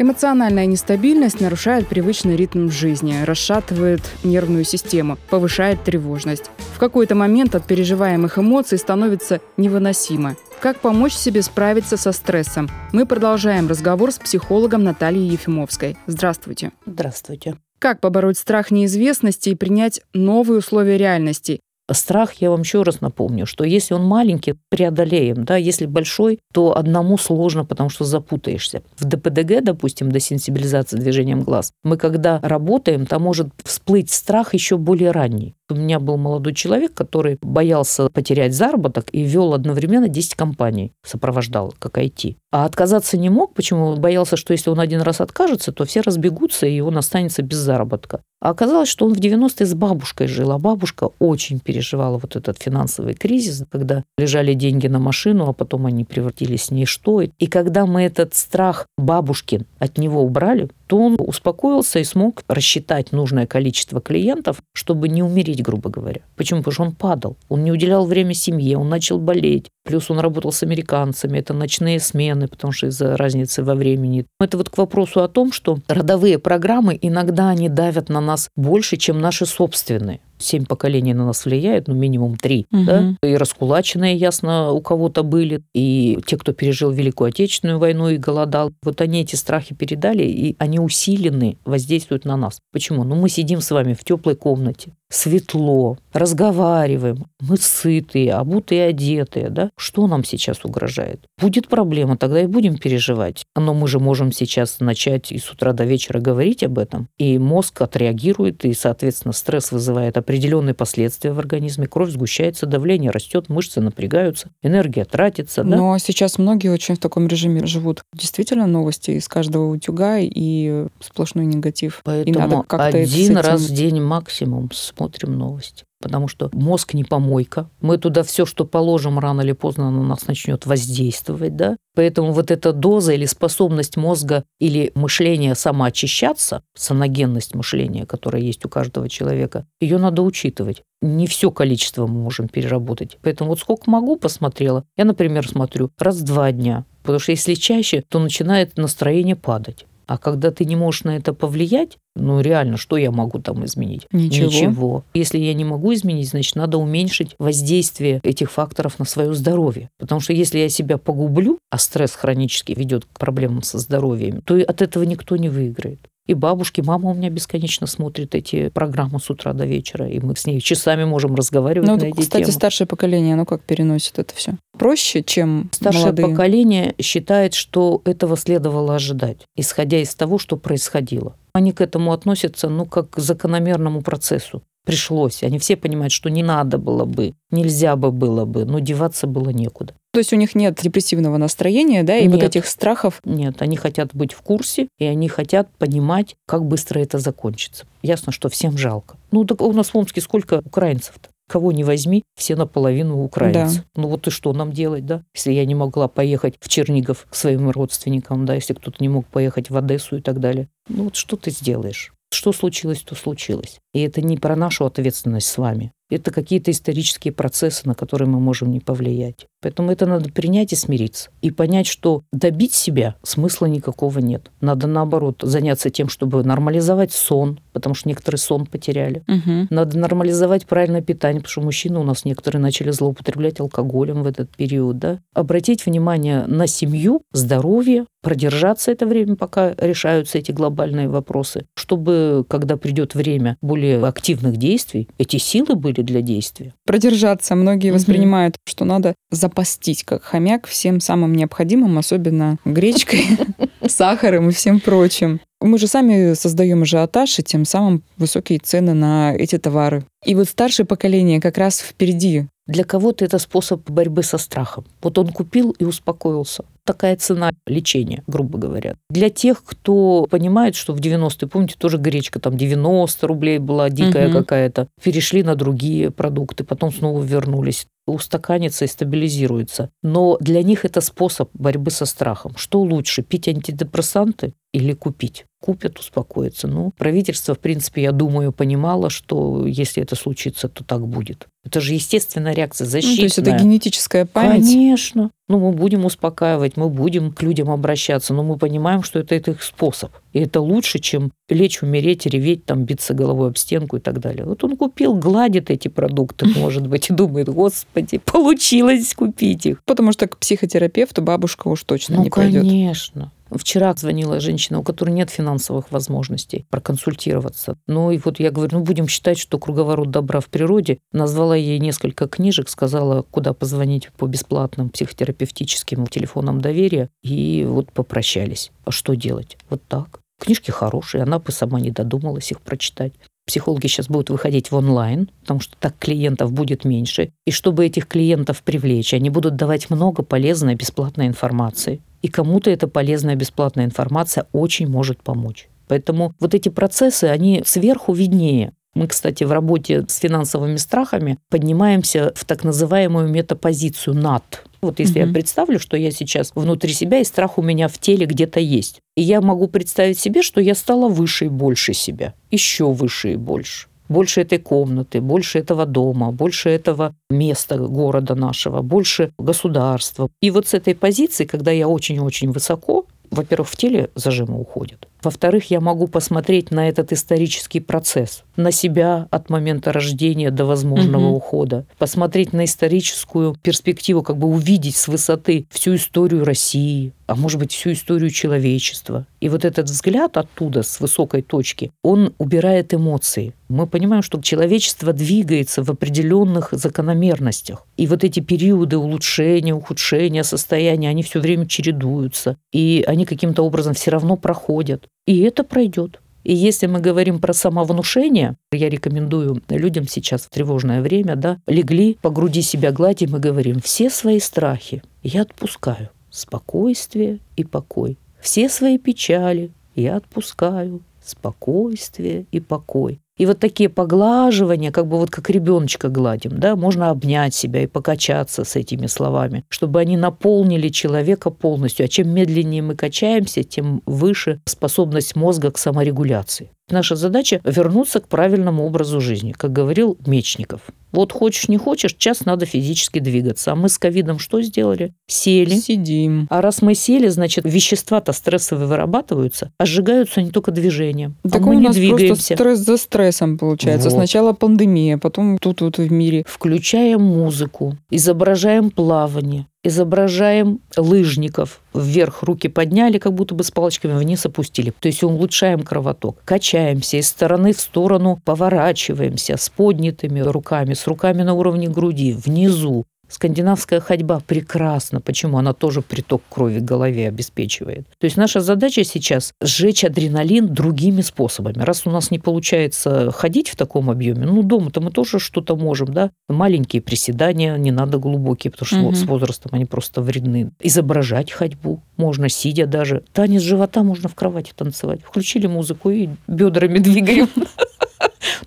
Эмоциональная нестабильность нарушает привычный ритм жизни, расшатывает нервную систему, повышает тревожность. В какой-то момент от переживаемых эмоций становится невыносимо. Как помочь себе справиться со стрессом? Мы продолжаем разговор с психологом Натальей Ефимовской. Здравствуйте. Здравствуйте. Как побороть страх неизвестности и принять новые условия реальности? Страх, я вам еще раз напомню, что если он маленький, преодолеем, да, если большой, то одному сложно, потому что запутаешься. В ДПДГ, допустим, десенсибилизации движением глаз, мы когда работаем, там может всплыть страх еще более ранний. У меня был молодой человек, который боялся потерять заработок и вел одновременно 10 компаний, сопровождал, как IT. А отказаться не мог, почему? Боялся, что если он один раз откажется, то все разбегутся, и он останется без заработка. А оказалось, что он в 90-е с бабушкой жил, а бабушка очень переживала вот этот финансовый кризис, когда лежали деньги на машину, а потом они превратились в ничто. И когда мы этот страх бабушкин от него убрали, то он успокоился и смог рассчитать нужное количество клиентов, чтобы не умереть, грубо говоря. Почему? Потому что он падал. Он не уделял время семье, он начал болеть. Плюс он работал с американцами, это ночные смены, потому что из-за разницы во времени. Это вот к вопросу о том, что родовые программы иногда они давят на нас больше, чем наши собственные семь поколений на нас влияет, ну, минимум три, угу. да, и раскулаченные, ясно, у кого-то были, и те, кто пережил Великую Отечественную войну и голодал, вот они эти страхи передали, и они усилены, воздействуют на нас. Почему? Ну, мы сидим с вами в теплой комнате, светло, разговариваем, мы сытые, обутые, одетые, да? Что нам сейчас угрожает? Будет проблема, тогда и будем переживать. Но мы же можем сейчас начать и с утра до вечера говорить об этом, и мозг отреагирует, и, соответственно, стресс вызывает определенные последствия в организме, кровь сгущается, давление растет, мышцы напрягаются, энергия тратится. Да? Но сейчас многие очень в таком режиме живут. Действительно, новости из каждого утюга и сплошной негатив. Поэтому и надо как-то один этим... раз в день максимум смотрим новости потому что мозг не помойка. Мы туда все, что положим, рано или поздно на нас начнет воздействовать, да. Поэтому вот эта доза или способность мозга или мышления самоочищаться, саногенность мышления, которая есть у каждого человека, ее надо учитывать. Не все количество мы можем переработать. Поэтому вот сколько могу, посмотрела. Я, например, смотрю раз в два дня. Потому что если чаще, то начинает настроение падать. А когда ты не можешь на это повлиять, ну реально, что я могу там изменить? Ничего. Ничего. Если я не могу изменить, значит, надо уменьшить воздействие этих факторов на свое здоровье. Потому что если я себя погублю, а стресс хронически ведет к проблемам со здоровьем, то от этого никто не выиграет. И бабушки, мама у меня бесконечно смотрит эти программы с утра до вечера, и мы с ней часами можем разговаривать ну, на эти кстати, темы. старшее поколение, оно как переносит это все? Проще, чем Старшее молодые? поколение считает, что этого следовало ожидать, исходя из того, что происходило. Они к этому относятся, ну, как к закономерному процессу пришлось. Они все понимают, что не надо было бы, нельзя бы было бы, но деваться было некуда. То есть у них нет депрессивного настроения, да, и нет. вот этих страхов? Нет, они хотят быть в курсе, и они хотят понимать, как быстро это закончится. Ясно, что всем жалко. Ну, так у нас в Омске сколько украинцев-то? Кого не возьми, все наполовину украинцы. Да. Ну вот и что нам делать, да? Если я не могла поехать в Чернигов к своим родственникам, да, если кто-то не мог поехать в Одессу и так далее. Ну вот что ты сделаешь? Что случилось, то случилось. И это не про нашу ответственность с вами. Это какие-то исторические процессы, на которые мы можем не повлиять. Поэтому это надо принять и смириться. И понять, что добить себя смысла никакого нет. Надо, наоборот, заняться тем, чтобы нормализовать сон, потому что некоторые сон потеряли. Угу. Надо нормализовать правильное питание, потому что мужчины у нас некоторые начали злоупотреблять алкоголем в этот период. Да? Обратить внимание на семью, здоровье, продержаться это время, пока решаются эти глобальные вопросы, чтобы, когда придет время более активных действий, эти силы были для действия. Продержаться. Многие угу. воспринимают, что надо запастись, как хомяк, всем самым необходимым, особенно гречкой, сахаром и всем прочим. Мы же сами создаем ажиотаж и тем самым высокие цены на эти товары. И вот старшее поколение как раз впереди. Для кого-то это способ борьбы со страхом. Вот он купил и успокоился такая цена лечения, грубо говоря. Для тех, кто понимает, что в 90-е, помните, тоже гречка там 90 рублей была дикая угу. какая-то, перешли на другие продукты, потом снова вернулись устаканится и стабилизируется. Но для них это способ борьбы со страхом. Что лучше, пить антидепрессанты или купить? Купят, успокоятся. Ну, правительство, в принципе, я думаю, понимало, что если это случится, то так будет. Это же естественная реакция, защитная. Ну, то есть это генетическая память? Конечно. Ну, мы будем успокаивать, мы будем к людям обращаться, но мы понимаем, что это, это их способ. И это лучше, чем лечь, умереть, реветь, там, биться головой об стенку и так далее. Вот он купил, гладит эти продукты, может быть, и думает, господи, получилось купить их. Потому что к психотерапевту бабушка уж точно ну, не пойдет. конечно. Вчера звонила женщина, у которой нет финансовых возможностей проконсультироваться. Ну и вот я говорю, ну будем считать, что круговорот добра в природе. Назвала ей несколько книжек, сказала, куда позвонить по бесплатным психотерапевтическим телефонам доверия. И вот попрощались. А что делать? Вот так. Книжки хорошие, она бы сама не додумалась их прочитать. Психологи сейчас будут выходить в онлайн, потому что так клиентов будет меньше. И чтобы этих клиентов привлечь, они будут давать много полезной бесплатной информации. И кому-то эта полезная бесплатная информация очень может помочь. Поэтому вот эти процессы, они сверху виднее. Мы, кстати, в работе с финансовыми страхами поднимаемся в так называемую метапозицию над. Вот если угу. я представлю, что я сейчас внутри себя, и страх у меня в теле где-то есть. И я могу представить себе, что я стала выше и больше себя. Еще выше и больше больше этой комнаты, больше этого дома, больше этого места города нашего, больше государства. И вот с этой позиции, когда я очень-очень высоко, во-первых, в теле зажимы уходят. Во-вторых, я могу посмотреть на этот исторический процесс, на себя от момента рождения до возможного угу. ухода, посмотреть на историческую перспективу, как бы увидеть с высоты всю историю России, а может быть всю историю человечества. И вот этот взгляд оттуда, с высокой точки, он убирает эмоции. Мы понимаем, что человечество двигается в определенных закономерностях. И вот эти периоды улучшения, ухудшения состояния, они все время чередуются. И они каким-то образом все равно проходят. И это пройдет. И если мы говорим про самовнушение, я рекомендую людям сейчас в тревожное время, да, легли, по груди себя гладим и говорим, все свои страхи я отпускаю. Спокойствие и покой. Все свои печали я отпускаю. Спокойствие и покой. И вот такие поглаживания, как бы вот как ребеночка гладим, да, можно обнять себя и покачаться с этими словами, чтобы они наполнили человека полностью. А чем медленнее мы качаемся, тем выше способность мозга к саморегуляции. Наша задача вернуться к правильному образу жизни, как говорил Мечников. Вот хочешь, не хочешь, час надо физически двигаться. А мы с ковидом что сделали? Сели. Сидим. А раз мы сели, значит, вещества-то стрессовые вырабатываются, а сжигаются не только движением. Так а мы у не нас двигаемся. просто стресс за стрессом получается. Вот. Сначала пандемия, потом тут вот в мире. Включаем музыку, изображаем плавание, изображаем лыжников. Вверх руки подняли, как будто бы с палочками вниз опустили. То есть улучшаем кровоток. Качаемся из стороны в сторону, поворачиваемся с поднятыми руками, с руками на уровне груди, внизу. Скандинавская ходьба прекрасна. Почему? Она тоже приток крови к голове обеспечивает. То есть наша задача сейчас сжечь адреналин другими способами. Раз у нас не получается ходить в таком объеме, ну, дома-то мы тоже что-то можем, да? Маленькие приседания, не надо глубокие, потому что угу. с возрастом они просто вредны. Изображать ходьбу можно, сидя даже. Танец живота можно в кровати танцевать. Включили музыку и бедрами двигаем.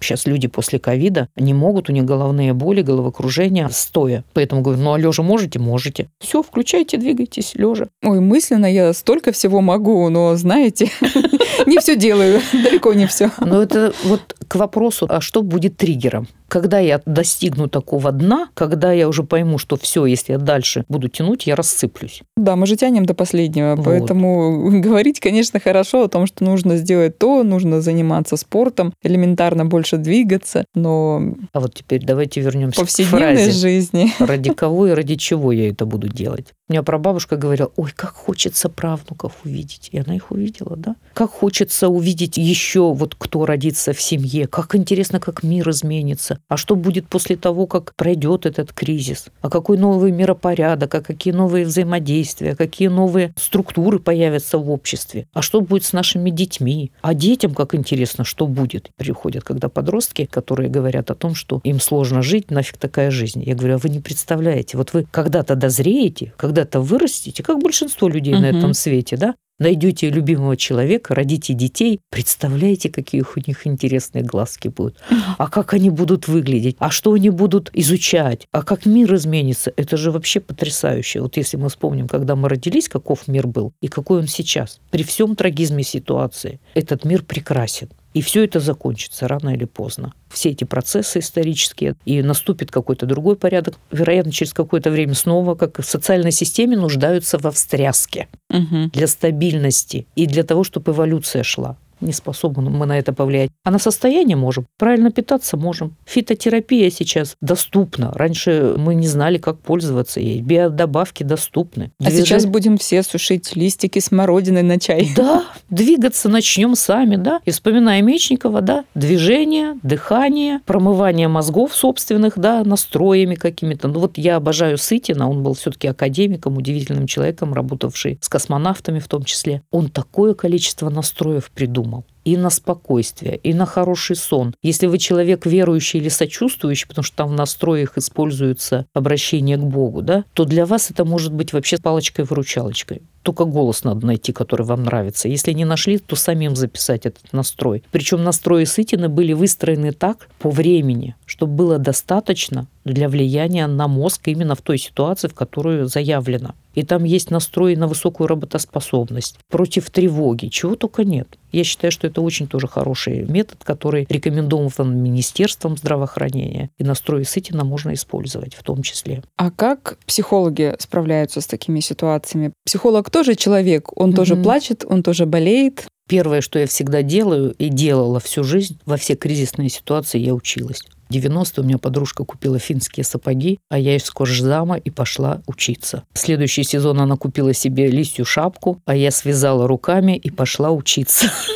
Сейчас люди после ковида не могут, у них головные боли, головокружение стоя. Поэтому говорю, ну а лежа можете? Можете. Все, включайте, двигайтесь лежа. Ой, мысленно я столько всего могу, но знаете, не все делаю, далеко не все. Но это вот к вопросу, а что будет триггером? Когда я достигну такого дна, когда я уже пойму, что все, если я дальше буду тянуть, я рассыплюсь. Да, мы же тянем до последнего, вот. поэтому говорить, конечно, хорошо о том, что нужно сделать то, нужно заниматься спортом, элементарно больше двигаться, но... А вот теперь давайте вернемся к фразе. жизни. Ради кого и ради чего я это буду делать? У меня прабабушка говорила, ой, как хочется правнуков увидеть. И она их увидела, да? Как хочется увидеть еще вот кто родится в семье. Как интересно, как мир изменится. А что будет после того, как пройдет этот кризис? А какой новый миропорядок? А какие новые взаимодействия? А какие новые структуры появятся в обществе? А что будет с нашими детьми? А детям, как интересно, что будет? Приходят, когда подростки, которые говорят о том, что им сложно жить, нафиг такая жизнь. Я говорю, а вы не представляете, вот вы когда-то дозреете, когда-то вырастете, как большинство людей угу. на этом свете, да, найдете любимого человека, родите детей, представляете, какие у них интересные глазки будут, а как они будут выглядеть, а что они будут изучать, а как мир изменится. Это же вообще потрясающе. Вот если мы вспомним, когда мы родились, каков мир был и какой он сейчас, при всем трагизме ситуации, этот мир прекрасен. И все это закончится рано или поздно. Все эти процессы исторические, и наступит какой-то другой порядок. Вероятно, через какое-то время снова, как в социальной системе, нуждаются во встряске угу. для стабильности и для того, чтобы эволюция шла не способны мы на это повлиять. А на состояние можем. Правильно питаться можем. Фитотерапия сейчас доступна. Раньше мы не знали, как пользоваться ей. Биодобавки доступны. А Движение... сейчас будем все сушить листики смородины на чай. Да, двигаться начнем сами, да. И вспоминая Мечникова, да, движение, дыхание, промывание мозгов собственных, да, настроями какими-то. Ну вот я обожаю Сытина, он был все-таки академиком, удивительным человеком, работавший с космонавтами в том числе. Он такое количество настроев придумал и на спокойствие, и на хороший сон. Если вы человек верующий или сочувствующий, потому что там в настроях используется обращение к Богу, да, то для вас это может быть вообще палочкой-выручалочкой. Только голос надо найти, который вам нравится. Если не нашли, то самим записать этот настрой. Причем настрои Сытина были выстроены так по времени, чтобы было достаточно для влияния на мозг именно в той ситуации, в которую заявлено. И там есть настрой на высокую работоспособность, против тревоги, чего только нет. Я считаю, что это очень тоже хороший метод, который рекомендован Министерством здравоохранения. И настрой Сытина можно использовать в том числе. А как психологи справляются с такими ситуациями? Психолог тоже человек, он mm-hmm. тоже плачет, он тоже болеет. Первое, что я всегда делаю и делала всю жизнь, во все кризисные ситуации я училась. 90 у меня подружка купила финские сапоги, а я из кожзама и пошла учиться. В следующий сезон она купила себе листью шапку, а я связала руками и пошла учиться.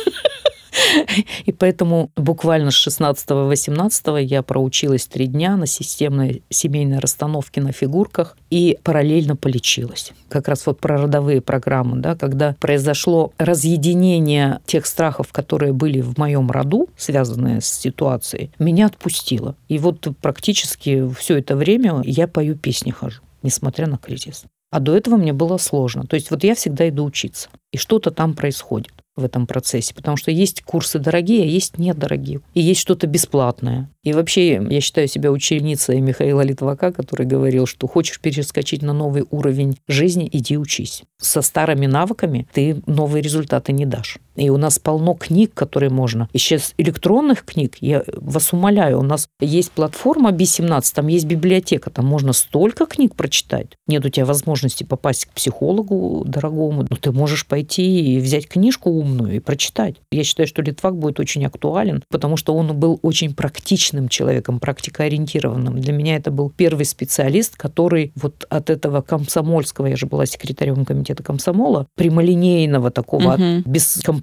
И поэтому буквально с 16-18 я проучилась три дня на системной семейной расстановке на фигурках и параллельно полечилась. Как раз вот про родовые программы, да, когда произошло разъединение тех страхов, которые были в моем роду, связанные с ситуацией, меня отпустило. И вот практически все это время я пою песни хожу, несмотря на кризис. А до этого мне было сложно. То есть вот я всегда иду учиться, и что-то там происходит в этом процессе, потому что есть курсы дорогие, а есть недорогие, и есть что-то бесплатное. И вообще я считаю себя ученицей Михаила Литвака, который говорил, что хочешь перескочить на новый уровень жизни, иди учись. Со старыми навыками ты новые результаты не дашь. И у нас полно книг, которые можно. И сейчас электронных книг, я вас умоляю, у нас есть платформа B17, там есть библиотека, там можно столько книг прочитать. Нет у тебя возможности попасть к психологу дорогому, но ты можешь пойти и взять книжку умную и прочитать. Я считаю, что Литвак будет очень актуален, потому что он был очень практичным человеком, практикоориентированным. Для меня это был первый специалист, который вот от этого комсомольского, я же была секретарем комитета комсомола, прямолинейного такого, угу.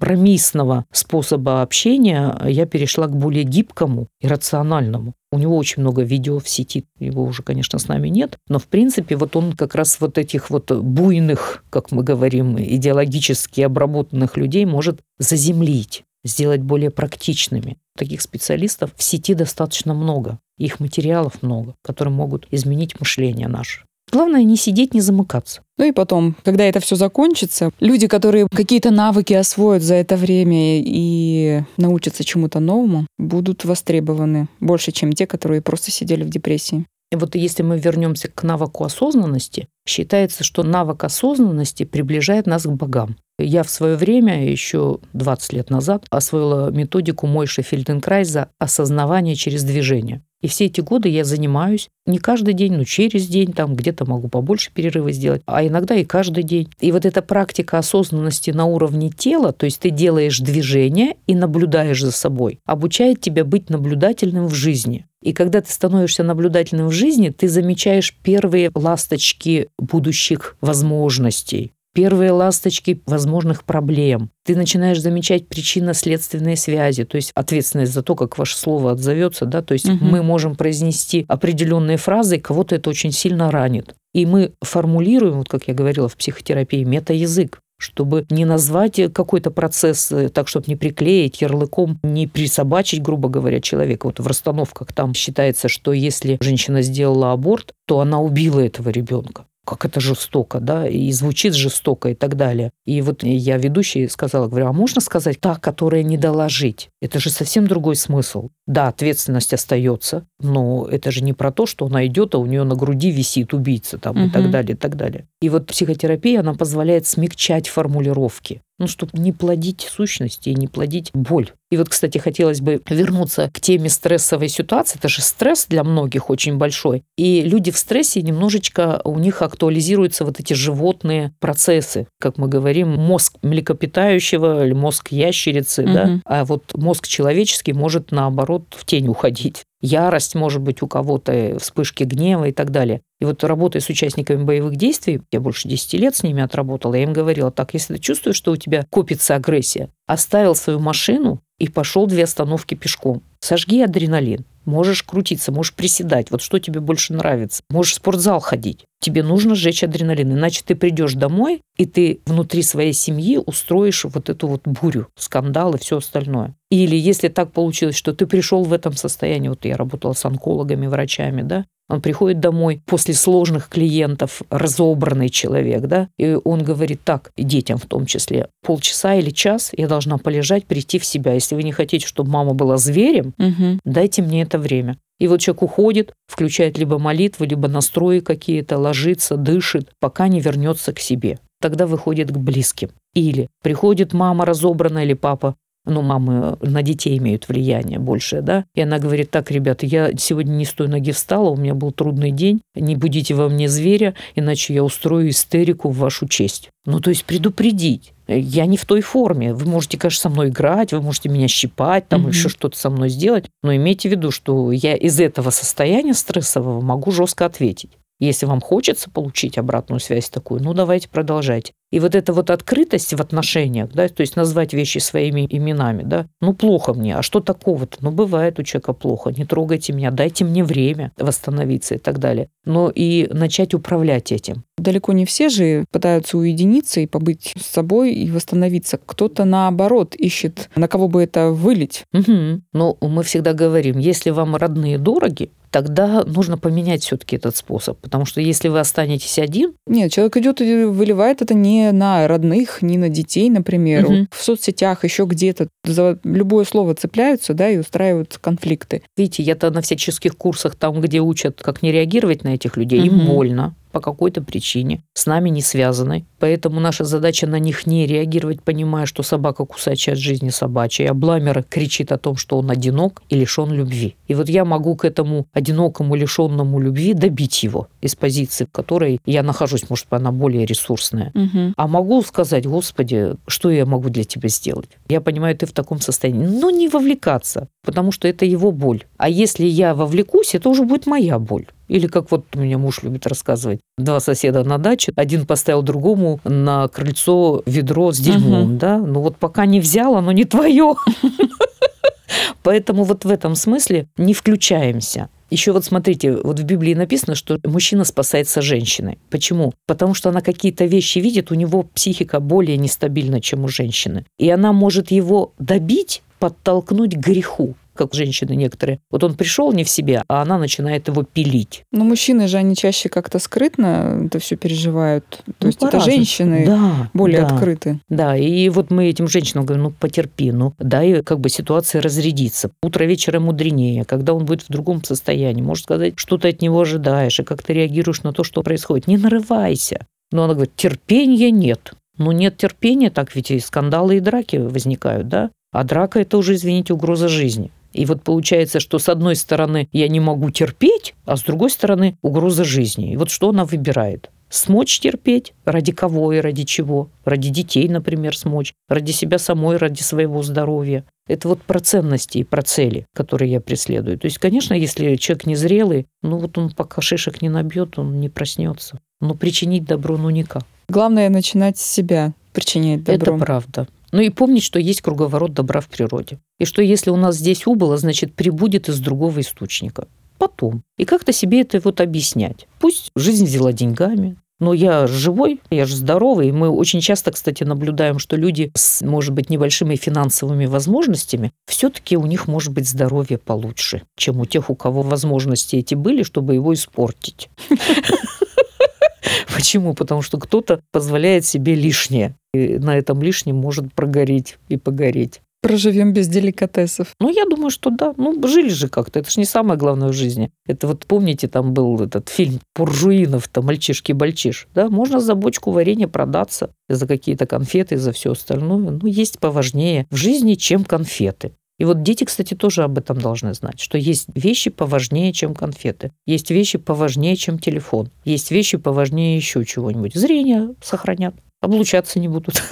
Бескомпромиссного способа общения я перешла к более гибкому и рациональному. У него очень много видео в сети, его уже, конечно, с нами нет, но, в принципе, вот он как раз вот этих вот буйных, как мы говорим, идеологически обработанных людей может заземлить сделать более практичными. Таких специалистов в сети достаточно много. Их материалов много, которые могут изменить мышление наше. Главное не сидеть, не замыкаться. Ну и потом, когда это все закончится, люди, которые какие-то навыки освоят за это время и научатся чему-то новому, будут востребованы больше, чем те, которые просто сидели в депрессии. И вот если мы вернемся к навыку осознанности, считается, что навык осознанности приближает нас к богам. Я в свое время, еще 20 лет назад, освоила методику Мойши Фельденкрайза «Осознавание через движение». И все эти годы я занимаюсь не каждый день, но через день, там где-то могу побольше перерыва сделать, а иногда и каждый день. И вот эта практика осознанности на уровне тела, то есть ты делаешь движение и наблюдаешь за собой, обучает тебя быть наблюдательным в жизни. И когда ты становишься наблюдательным в жизни, ты замечаешь первые ласточки будущих возможностей первые ласточки возможных проблем. Ты начинаешь замечать причинно-следственные связи, то есть ответственность за то, как ваше слово отзовется, да, то есть угу. мы можем произнести определенные фразы, кого-то это очень сильно ранит. И мы формулируем, вот как я говорила в психотерапии, мета-язык. чтобы не назвать какой-то процесс э, так, чтобы не приклеить ярлыком, не присобачить, грубо говоря, человека. Вот в расстановках там считается, что если женщина сделала аборт, то она убила этого ребенка как это жестоко, да, и звучит жестоко и так далее. И вот я ведущей сказала, говорю, а можно сказать та, которая не дала жить? Это же совсем другой смысл. Да, ответственность остается, но это же не про то, что она идет, а у нее на груди висит убийца там угу. и так далее, и так далее. И вот психотерапия, она позволяет смягчать формулировки ну, чтобы не плодить сущности и не плодить боль. И вот, кстати, хотелось бы вернуться к теме стрессовой ситуации. Это же стресс для многих очень большой. И люди в стрессе немножечко у них актуализируются вот эти животные процессы. Как мы говорим, мозг млекопитающего или мозг ящерицы, угу. да? А вот мозг человеческий может, наоборот, в тень уходить ярость, может быть, у кого-то, вспышки гнева и так далее. И вот работая с участниками боевых действий, я больше 10 лет с ними отработала, я им говорила, так, если ты чувствуешь, что у тебя копится агрессия, оставил свою машину и пошел две остановки пешком. Сожги адреналин. Можешь крутиться, можешь приседать. Вот что тебе больше нравится. Можешь в спортзал ходить. Тебе нужно сжечь адреналин. Иначе ты придешь домой, и ты внутри своей семьи устроишь вот эту вот бурю, скандал и все остальное. Или если так получилось, что ты пришел в этом состоянии, вот я работала с онкологами, врачами, да, он приходит домой после сложных клиентов, разобранный человек, да, и он говорит так, детям в том числе, полчаса или час я должна полежать, прийти в себя. Если вы не хотите, чтобы мама была зверем, угу. дайте мне это время. И вот человек уходит, включает либо молитвы, либо настрои какие-то, ложится, дышит, пока не вернется к себе. Тогда выходит к близким. Или приходит мама разобранная или папа ну, мамы на детей имеют влияние большее, да, и она говорит, так, ребята, я сегодня не с той ноги встала, у меня был трудный день, не будите во мне зверя, иначе я устрою истерику в вашу честь. Ну, то есть предупредить. Я не в той форме. Вы можете, конечно, со мной играть, вы можете меня щипать, там угу. еще что-то со мной сделать, но имейте в виду, что я из этого состояния стрессового могу жестко ответить. Если вам хочется получить обратную связь такую, ну давайте продолжайте. И вот эта вот открытость в отношениях, да, то есть назвать вещи своими именами, да, ну плохо мне, а что такого-то? Ну бывает у человека плохо, не трогайте меня, дайте мне время восстановиться и так далее. Но и начать управлять этим. Далеко не все же пытаются уединиться и побыть с собой и восстановиться. Кто-то наоборот ищет, на кого бы это вылить. Угу. Но мы всегда говорим, если вам родные дороги, тогда нужно поменять все-таки этот способ. Потому что если вы останетесь один... Нет, человек идет и выливает это не на родных, не на детей, например. Угу. В соцсетях, еще где-то за любое слово цепляются, да, и устраивают конфликты. Видите, я-то на всяческих курсах, там, где учат, как не реагировать на этих людей, угу. им больно по какой-то причине, с нами не связаны. Поэтому наша задача на них не реагировать, понимая, что собака кусачая от жизни собачья, а Бламер кричит о том, что он одинок и лишен любви. И вот я могу к этому одинокому, лишенному любви добить его из позиции, в которой я нахожусь, может быть, она более ресурсная. Угу. А могу сказать, Господи, что я могу для тебя сделать? Я понимаю, ты в таком состоянии. Но не вовлекаться, потому что это его боль. А если я вовлекусь, это уже будет моя боль. Или как вот у меня муж любит рассказывать. Два соседа на даче, один поставил другому на крыльцо ведро с дерьмом, угу. да? Ну вот пока не взял, оно не твое. Поэтому вот в этом смысле не включаемся. Еще вот смотрите, вот в Библии написано, что мужчина спасается женщиной. Почему? Потому что она какие-то вещи видит, у него психика более нестабильна, чем у женщины. И она может его добить, подтолкнуть к греху как женщины некоторые. Вот он пришел не в себе, а она начинает его пилить. Но мужчины же, они чаще как-то скрытно это все переживают. То ну, есть это женщины да, более да, открыты. Да, и вот мы этим женщинам говорим, ну потерпи, ну дай как бы ситуация разрядится. Утро вечера мудренее, когда он будет в другом состоянии. Может сказать, что ты от него ожидаешь, и как ты реагируешь на то, что происходит. Не нарывайся. Но она говорит, терпения нет. Ну, нет терпения, так ведь и скандалы и драки возникают, да? А драка – это уже, извините, угроза жизни. И вот получается, что с одной стороны я не могу терпеть, а с другой стороны угроза жизни. И вот что она выбирает? Смочь терпеть? Ради кого и ради чего? Ради детей, например, смочь. Ради себя самой, ради своего здоровья. Это вот про ценности и про цели, которые я преследую. То есть, конечно, если человек незрелый, ну вот он пока шишек не набьет, он не проснется. Но причинить добро ну никак. Главное начинать с себя причинять добро. Это правда. Ну и помнить, что есть круговорот добра в природе. И что если у нас здесь убыло, значит, прибудет из другого источника. Потом. И как-то себе это вот объяснять. Пусть жизнь взяла деньгами, Но я живой, я же здоровый. Мы очень часто, кстати, наблюдаем, что люди с, может быть, небольшими финансовыми возможностями, все-таки у них может быть здоровье получше, чем у тех, у кого возможности эти были, чтобы его испортить. Почему? Потому что кто-то позволяет себе лишнее. И на этом лишнем может прогореть и погореть. Проживем без деликатесов. Ну, я думаю, что да. Ну, жили же как-то. Это же не самое главное в жизни. Это вот, помните, там был этот фильм Пуржуинов, там «Мальчишки-бальчиш». Да, можно за бочку варенья продаться, за какие-то конфеты, за все остальное. Ну, есть поважнее в жизни, чем конфеты. И вот дети, кстати, тоже об этом должны знать, что есть вещи поважнее, чем конфеты, есть вещи поважнее, чем телефон, есть вещи поважнее еще чего-нибудь. Зрение сохранят, облучаться не будут,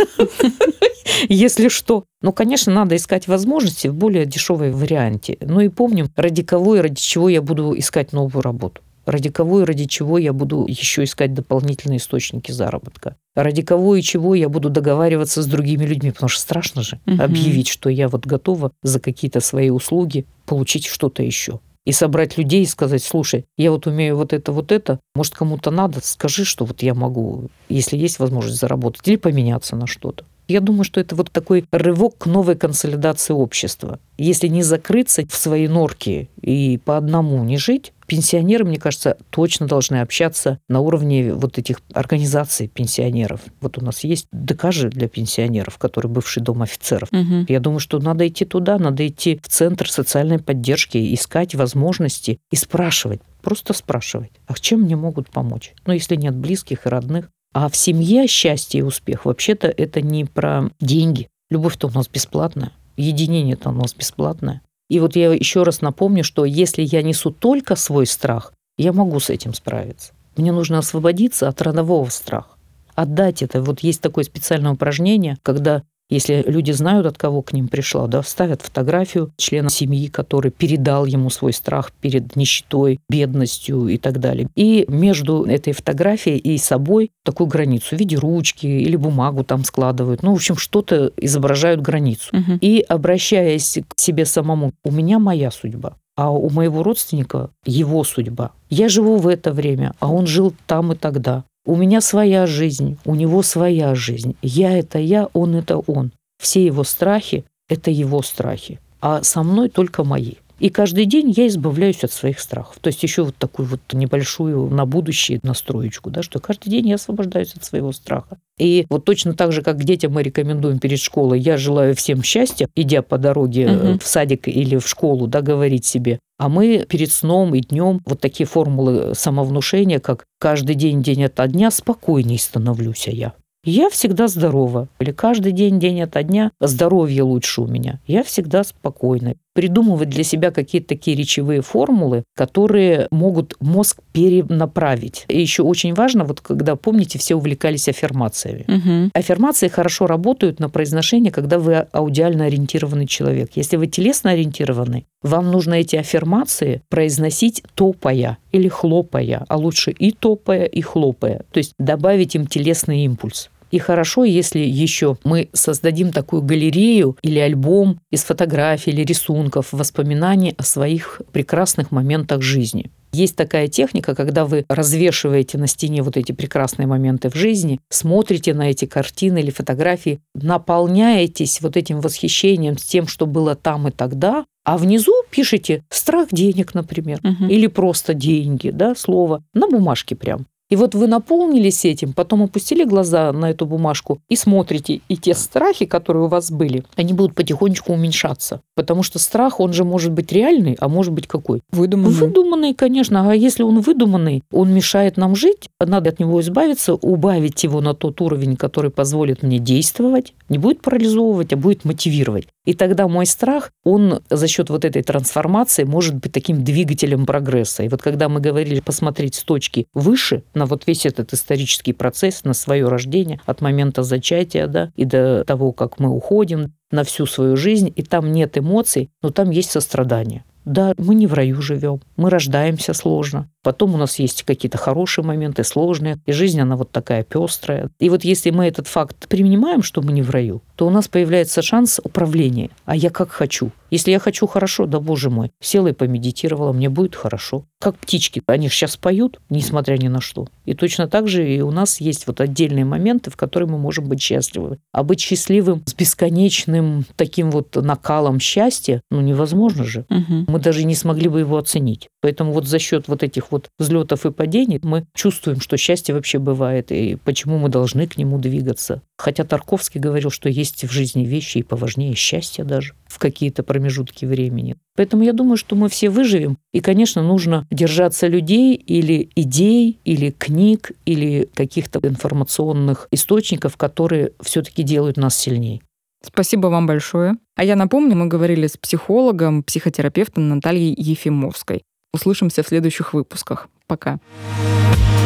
если что. Ну, конечно, надо искать возможности в более дешевой варианте. Ну и помним, ради кого и ради чего я буду искать новую работу ради кого и ради чего я буду еще искать дополнительные источники заработка, ради кого и чего я буду договариваться с другими людьми, потому что страшно же угу. объявить, что я вот готова за какие-то свои услуги получить что-то еще. И собрать людей и сказать, слушай, я вот умею вот это, вот это, может, кому-то надо, скажи, что вот я могу, если есть возможность заработать, или поменяться на что-то. Я думаю, что это вот такой рывок к новой консолидации общества. Если не закрыться в свои норки и по одному не жить, пенсионеры, мне кажется, точно должны общаться на уровне вот этих организаций пенсионеров. Вот у нас есть ДК же для пенсионеров, который бывший дом офицеров. Угу. Я думаю, что надо идти туда, надо идти в центр социальной поддержки, искать возможности и спрашивать, просто спрашивать, а чем мне могут помочь? Ну, если нет близких и родных, а в семье счастье и успех вообще-то это не про деньги. Любовь-то у нас бесплатная, единение-то у нас бесплатное. И вот я еще раз напомню, что если я несу только свой страх, я могу с этим справиться. Мне нужно освободиться от родового страха отдать это. Вот есть такое специальное упражнение, когда если люди знают, от кого к ним пришла, да, ставят фотографию члена семьи, который передал ему свой страх перед нищетой, бедностью и так далее. И между этой фотографией и собой такую границу в виде ручки или бумагу там складывают. Ну, в общем, что-то изображают границу. Угу. И обращаясь к себе самому, у меня моя судьба а у моего родственника его судьба. Я живу в это время, а он жил там и тогда. У меня своя жизнь, у него своя жизнь. Я – это я, он – это он. Все его страхи – это его страхи, а со мной только мои. И каждый день я избавляюсь от своих страхов. То есть еще вот такую вот небольшую на будущее настроечку, да, что каждый день я освобождаюсь от своего страха. И вот точно так же, как детям мы рекомендуем перед школой, я желаю всем счастья, идя по дороге угу. в садик или в школу, да, говорить себе. А мы перед сном и днем вот такие формулы самовнушения, как каждый день, день ото дня, спокойней становлюсь я. Я всегда здорова. Или каждый день, день ото дня, здоровье лучше у меня. Я всегда спокойна. Придумывать для себя какие-то такие речевые формулы, которые могут мозг перенаправить. И еще очень важно, вот когда, помните, все увлекались аффирмациями. Угу. Аффирмации хорошо работают на произношение, когда вы аудиально ориентированный человек. Если вы телесно ориентированы, вам нужно эти аффирмации произносить топая или хлопая, а лучше и топая, и хлопая. То есть добавить им телесный импульс. И хорошо, если еще мы создадим такую галерею или альбом из фотографий или рисунков, воспоминаний о своих прекрасных моментах жизни. Есть такая техника, когда вы развешиваете на стене вот эти прекрасные моменты в жизни, смотрите на эти картины или фотографии, наполняетесь вот этим восхищением с тем, что было там и тогда, а внизу пишите страх денег, например, угу. или просто деньги, да, слово на бумажке прям. И вот вы наполнились этим, потом опустили глаза на эту бумажку и смотрите, и те страхи, которые у вас были, они будут потихонечку уменьшаться. Потому что страх, он же может быть реальный, а может быть какой? Выдуманный. Выдуманный, конечно. А если он выдуманный, он мешает нам жить, надо от него избавиться, убавить его на тот уровень, который позволит мне действовать, не будет парализовывать, а будет мотивировать. И тогда мой страх, он за счет вот этой трансформации может быть таким двигателем прогресса. И вот когда мы говорили посмотреть с точки выше на вот весь этот исторический процесс, на свое рождение от момента зачатия да, и до того, как мы уходим на всю свою жизнь, и там нет эмоций, но там есть сострадание. Да, мы не в раю живем, мы рождаемся сложно. Потом у нас есть какие-то хорошие моменты, сложные. И жизнь, она вот такая пестрая. И вот если мы этот факт принимаем, что мы не в раю, то у нас появляется шанс управления. А я как хочу. Если я хочу хорошо, да боже мой, села и помедитировала, мне будет хорошо. Как птички, они сейчас поют, несмотря ни на что. И точно так же и у нас есть вот отдельные моменты, в которые мы можем быть счастливы. А быть счастливым с бесконечным таким вот накалом счастья, ну невозможно же. Угу. Мы даже не смогли бы его оценить. Поэтому вот за счет вот этих вот взлетов и падений мы чувствуем, что счастье вообще бывает и почему мы должны к нему двигаться. Хотя Тарковский говорил, что есть в жизни вещи и поважнее счастья даже в какие-то промежутки времени. Поэтому я думаю, что мы все выживем. И, конечно, нужно держаться людей или идей, или книг, или каких-то информационных источников, которые все-таки делают нас сильнее. Спасибо вам большое. А я напомню, мы говорили с психологом, психотерапевтом Натальей Ефимовской. Услышимся в следующих выпусках. Пока. Пока.